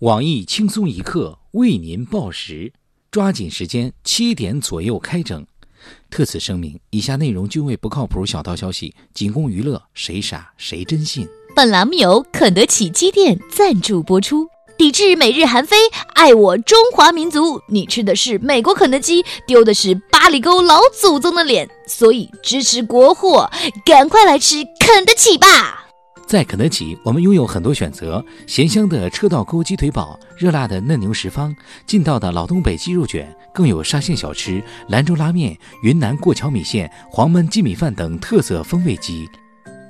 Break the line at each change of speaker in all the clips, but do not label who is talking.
网易轻松一刻为您报时，抓紧时间，七点左右开整。特此声明：以下内容均为不靠谱小道消息，仅供娱乐，谁傻谁真信。
本栏目由肯德基鸡店赞助播出。抵制美日韩非，爱我中华民族。你吃的是美国肯德基，丢的是八里沟老祖宗的脸，所以支持国货，赶快来吃肯德基吧！
在肯德基，我们拥有很多选择：咸香的车道沟鸡腿堡，热辣的嫩牛十方，劲道的老东北鸡肉卷，更有沙县小吃、兰州拉面、云南过桥米线、黄焖鸡米饭等特色风味鸡。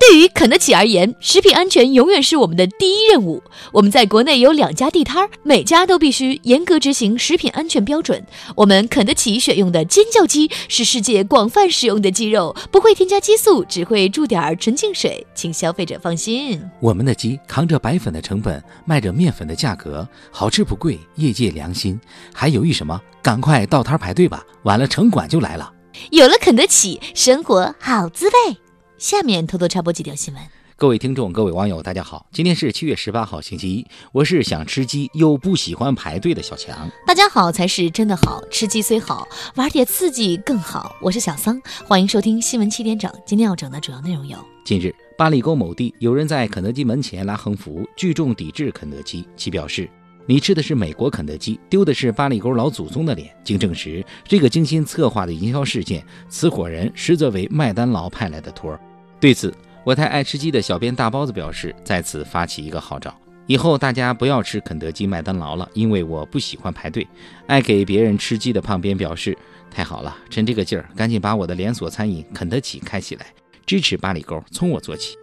对于肯德基而言，食品安全永远是我们的第一任务。我们在国内有两家地摊儿，每家都必须严格执行食品安全标准。我们肯德基选用的尖叫鸡是世界广泛使用的鸡肉，不会添加激素，只会注点儿纯净水，请消费者放心。
我们的鸡扛着白粉的成本，卖着面粉的价格，好吃不贵，业界良心。还犹豫什么？赶快到摊排队吧，晚了城管就来了。
有了肯德基，生活好滋味。下面偷偷插播几条新闻。
各位听众、各位网友，大家好，今天是七月十八号，星期一。我是想吃鸡又不喜欢排队的小强。
大家好才是真的好，吃鸡虽好，玩点刺激更好。我是小桑，欢迎收听新闻七点整。今天要整的主要内容有：
近日，八里沟某地有人在肯德基门前拉横幅，聚众抵制肯德基。其表示：“你吃的是美国肯德基，丢的是八里沟老祖宗的脸。”经证实，这个精心策划的营销事件，此伙人实则为麦当劳派来的托儿。对此，我台爱吃鸡的小编大包子表示，在此发起一个号召，以后大家不要吃肯德基、麦当劳了，因为我不喜欢排队。爱给别人吃鸡的胖编表示，太好了，趁这个劲儿，赶紧把我的连锁餐饮肯德基开起来，支持八里沟，从我做起。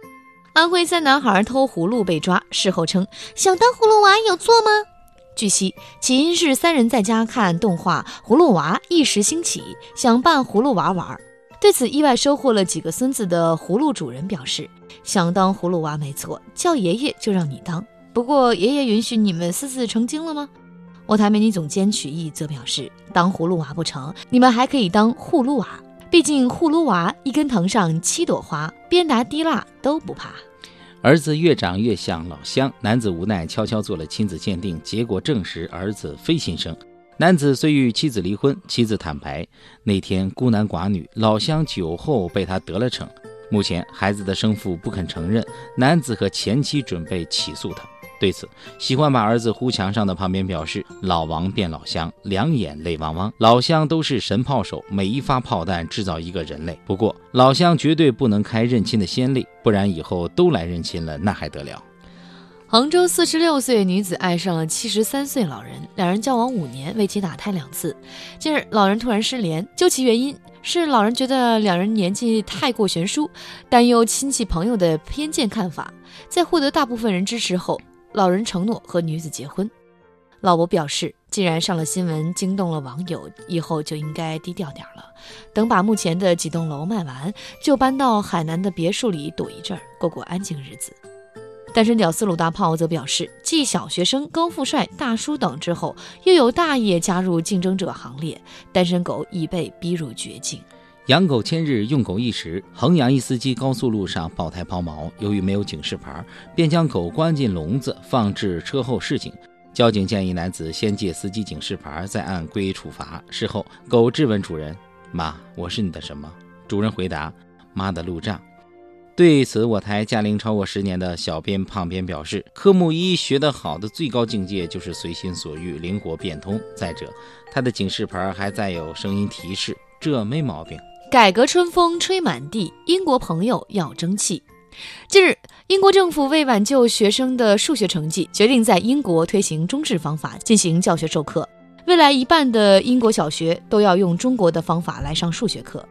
安徽三男孩偷葫芦被抓，事后称想当葫芦娃有错吗？据悉，起因是三人在家看动画《葫芦娃》，一时兴起，想扮葫芦娃玩。对此，意外收获了几个孙子的葫芦主人表示：“想当葫芦娃没错，叫爷爷就让你当。不过，爷爷允许你们私自成精了吗？”我台美女总监曲艺则表示：“当葫芦娃不成，你们还可以当葫芦娃。毕竟葫芦娃一根藤上七朵花，鞭打滴蜡都不怕。”
儿子越长越像老乡，男子无奈悄悄做了亲子鉴定，结果证实儿子非亲生。男子虽与妻子离婚，妻子坦白那天孤男寡女，老乡酒后被他得了逞。目前孩子的生父不肯承认，男子和前妻准备起诉他。对此，喜欢把儿子呼墙上的旁边表示：“老王变老乡，两眼泪汪汪。老乡都是神炮手，每一发炮弹制造一个人类。不过老乡绝对不能开认亲的先例，不然以后都来认亲了，那还得了。”
杭州四十六岁女子爱上了七十三岁老人，两人交往五年，为其打胎两次。近日，老人突然失联，究其原因，是老人觉得两人年纪太过悬殊，担忧亲戚朋友的偏见看法。在获得大部分人支持后，老人承诺和女子结婚。老伯表示，既然上了新闻，惊动了网友，以后就应该低调点了。等把目前的几栋楼卖完，就搬到海南的别墅里躲一阵儿，过过安静日子。单身屌丝鲁大炮则表示，继小学生、高富帅、大叔等之后，又有大爷加入竞争者行列，单身狗已被逼入绝境。
养狗千日，用狗一时。衡阳一司机高速路上爆胎抛锚，由于没有警示牌，便将狗关进笼子，放置车后示警。交警建议男子先借司机警示牌，再按规处罚。事后，狗质问主人：“妈，我是你的什么？”主人回答：“妈的路障。”对此，我台驾龄超过十年的小编胖编表示：“科目一学得好的最高境界就是随心所欲、灵活变通。再者，他的警示牌还载有声音提示，这没毛病。”
改革春风吹满地，英国朋友要争气。近日，英国政府为挽救学生的数学成绩，决定在英国推行中式方法进行教学授课。未来一半的英国小学都要用中国的方法来上数学课。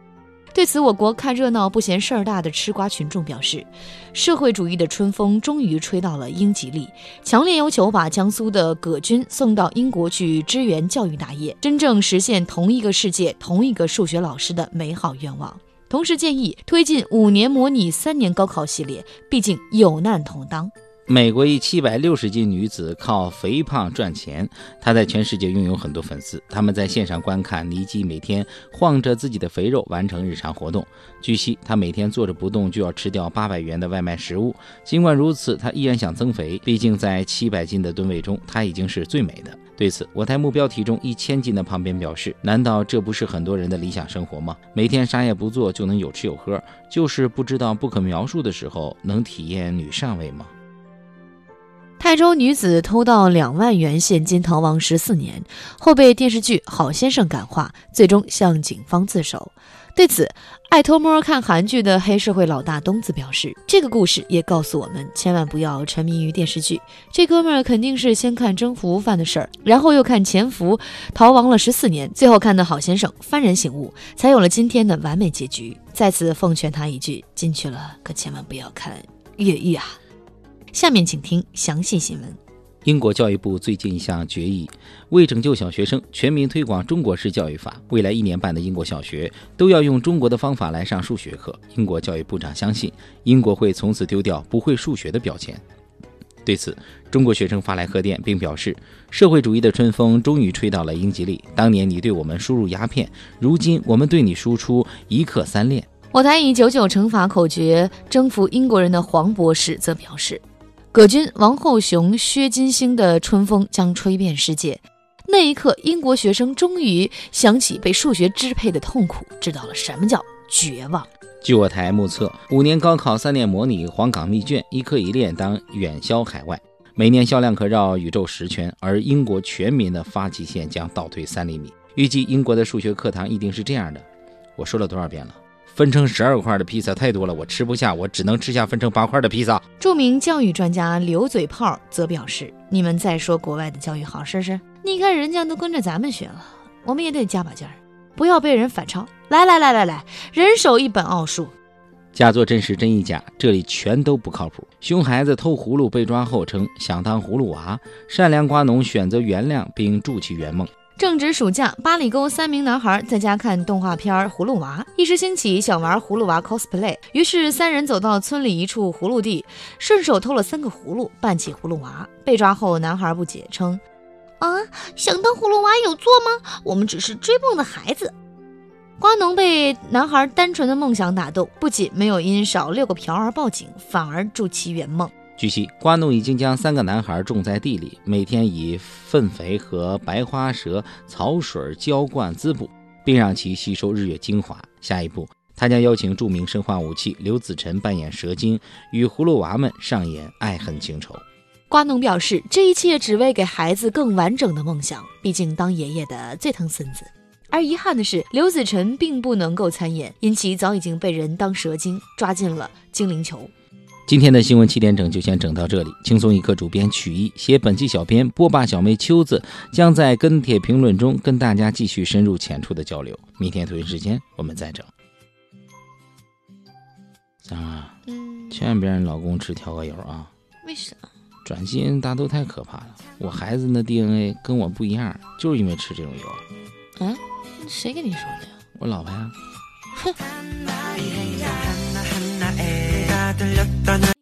对此，我国看热闹不嫌事儿大的吃瓜群众表示，社会主义的春风终于吹到了英吉利，强烈要求把江苏的葛军送到英国去支援教育大业，真正实现同一个世界、同一个数学老师的美好愿望。同时建议推进五年模拟三年高考系列，毕竟有难同当。
美国一七百六十斤女子靠肥胖赚钱，她在全世界拥有很多粉丝，他们在线上观看尼基每天晃着自己的肥肉完成日常活动。据悉，她每天坐着不动就要吃掉八百元的外卖食物。尽管如此，她依然想增肥，毕竟在七百斤的吨位中，她已经是最美的。对此，我台目标体重一千斤的旁边表示：“难道这不是很多人的理想生活吗？每天啥也不做就能有吃有喝，就是不知道不可描述的时候能体验女上位吗？”
泰州女子偷盗两万元现金逃亡十四年后，被电视剧《好先生》感化，最终向警方自首。对此，爱偷摸看韩剧的黑社会老大东子表示：“这个故事也告诉我们，千万不要沉迷于电视剧。这哥们儿肯定是先看征服犯的事儿，然后又看潜伏逃亡了十四年，最后看的好先生幡然醒悟，才有了今天的完美结局。在此奉劝他一句：进去了可千万不要看越狱啊！”下面请听详细新闻。
英国教育部最近一项决议，为拯救小学生，全民推广中国式教育法。未来一年半的英国小学都要用中国的方法来上数学课。英国教育部长相信，英国会从此丢掉不会数学的标签。对此，中国学生发来贺电，并表示，社会主义的春风终于吹到了英吉利。当年你对我们输入鸦片，如今我们对你输出一课三练。
我台以九九乘法口诀征服英国人的黄博士则表示。葛军、王后雄、薛金星的春风将吹遍世界。那一刻，英国学生终于想起被数学支配的痛苦，知道了什么叫绝望。
据我台目测，五年高考三年模拟，黄冈密卷，一课一练当远销海外，每年销量可绕宇宙十圈。而英国全民的发际线将倒退三厘米。预计英国的数学课堂一定是这样的。我说了多少遍了？分成十二块的披萨太多了，我吃不下，我只能吃下分成八块的披萨。
著名教育专家刘嘴炮则表示：“你们再说国外的教育好试试？你看人家都跟着咱们学了，我们也得加把劲儿，不要被人反超。来来来来来，人手一本奥数，
假作真实真亦假，这里全都不靠谱。熊孩子偷葫芦被抓后称想当葫芦娃，善良瓜农选择原谅并助其圆梦。”
正值暑假，八里沟三名男孩在家看动画片《葫芦娃》，一时兴起想玩葫芦娃 cosplay，于是三人走到村里一处葫芦地，顺手偷了三个葫芦，扮起葫芦娃。被抓后，男孩不解称：“
啊，想当葫芦娃有错吗？我们只是追梦的孩子。”
瓜农被男孩单纯的梦想打动，不仅没有因少六个瓢而报警，反而助其圆梦。
据悉，瓜农已经将三个男孩种在地里，每天以粪肥和白花蛇草水浇灌滋补，并让其吸收日月精华。下一步，他将邀请著名生化武器刘子辰扮演蛇精，与葫芦娃们上演爱恨情仇。
瓜农表示，这一切只为给孩子更完整的梦想，毕竟当爷爷的最疼孙子。而遗憾的是，刘子辰并不能够参演，因其早已经被人当蛇精抓进了精灵球。
今天的新闻七点整就先整到这里。轻松一刻主编曲艺，写本期小编波霸小妹秋子将在跟帖评论中跟大家继续深入浅出的交流。明天同一时间我们再整。三儿，嗯，千万别让老公吃调和油啊！
为啥？
转基因大豆太可怕了。我孩子那 DNA 跟我不一样，就是因为吃这种油。
啊，谁跟你说的呀？
我老婆呀。
哼。i love that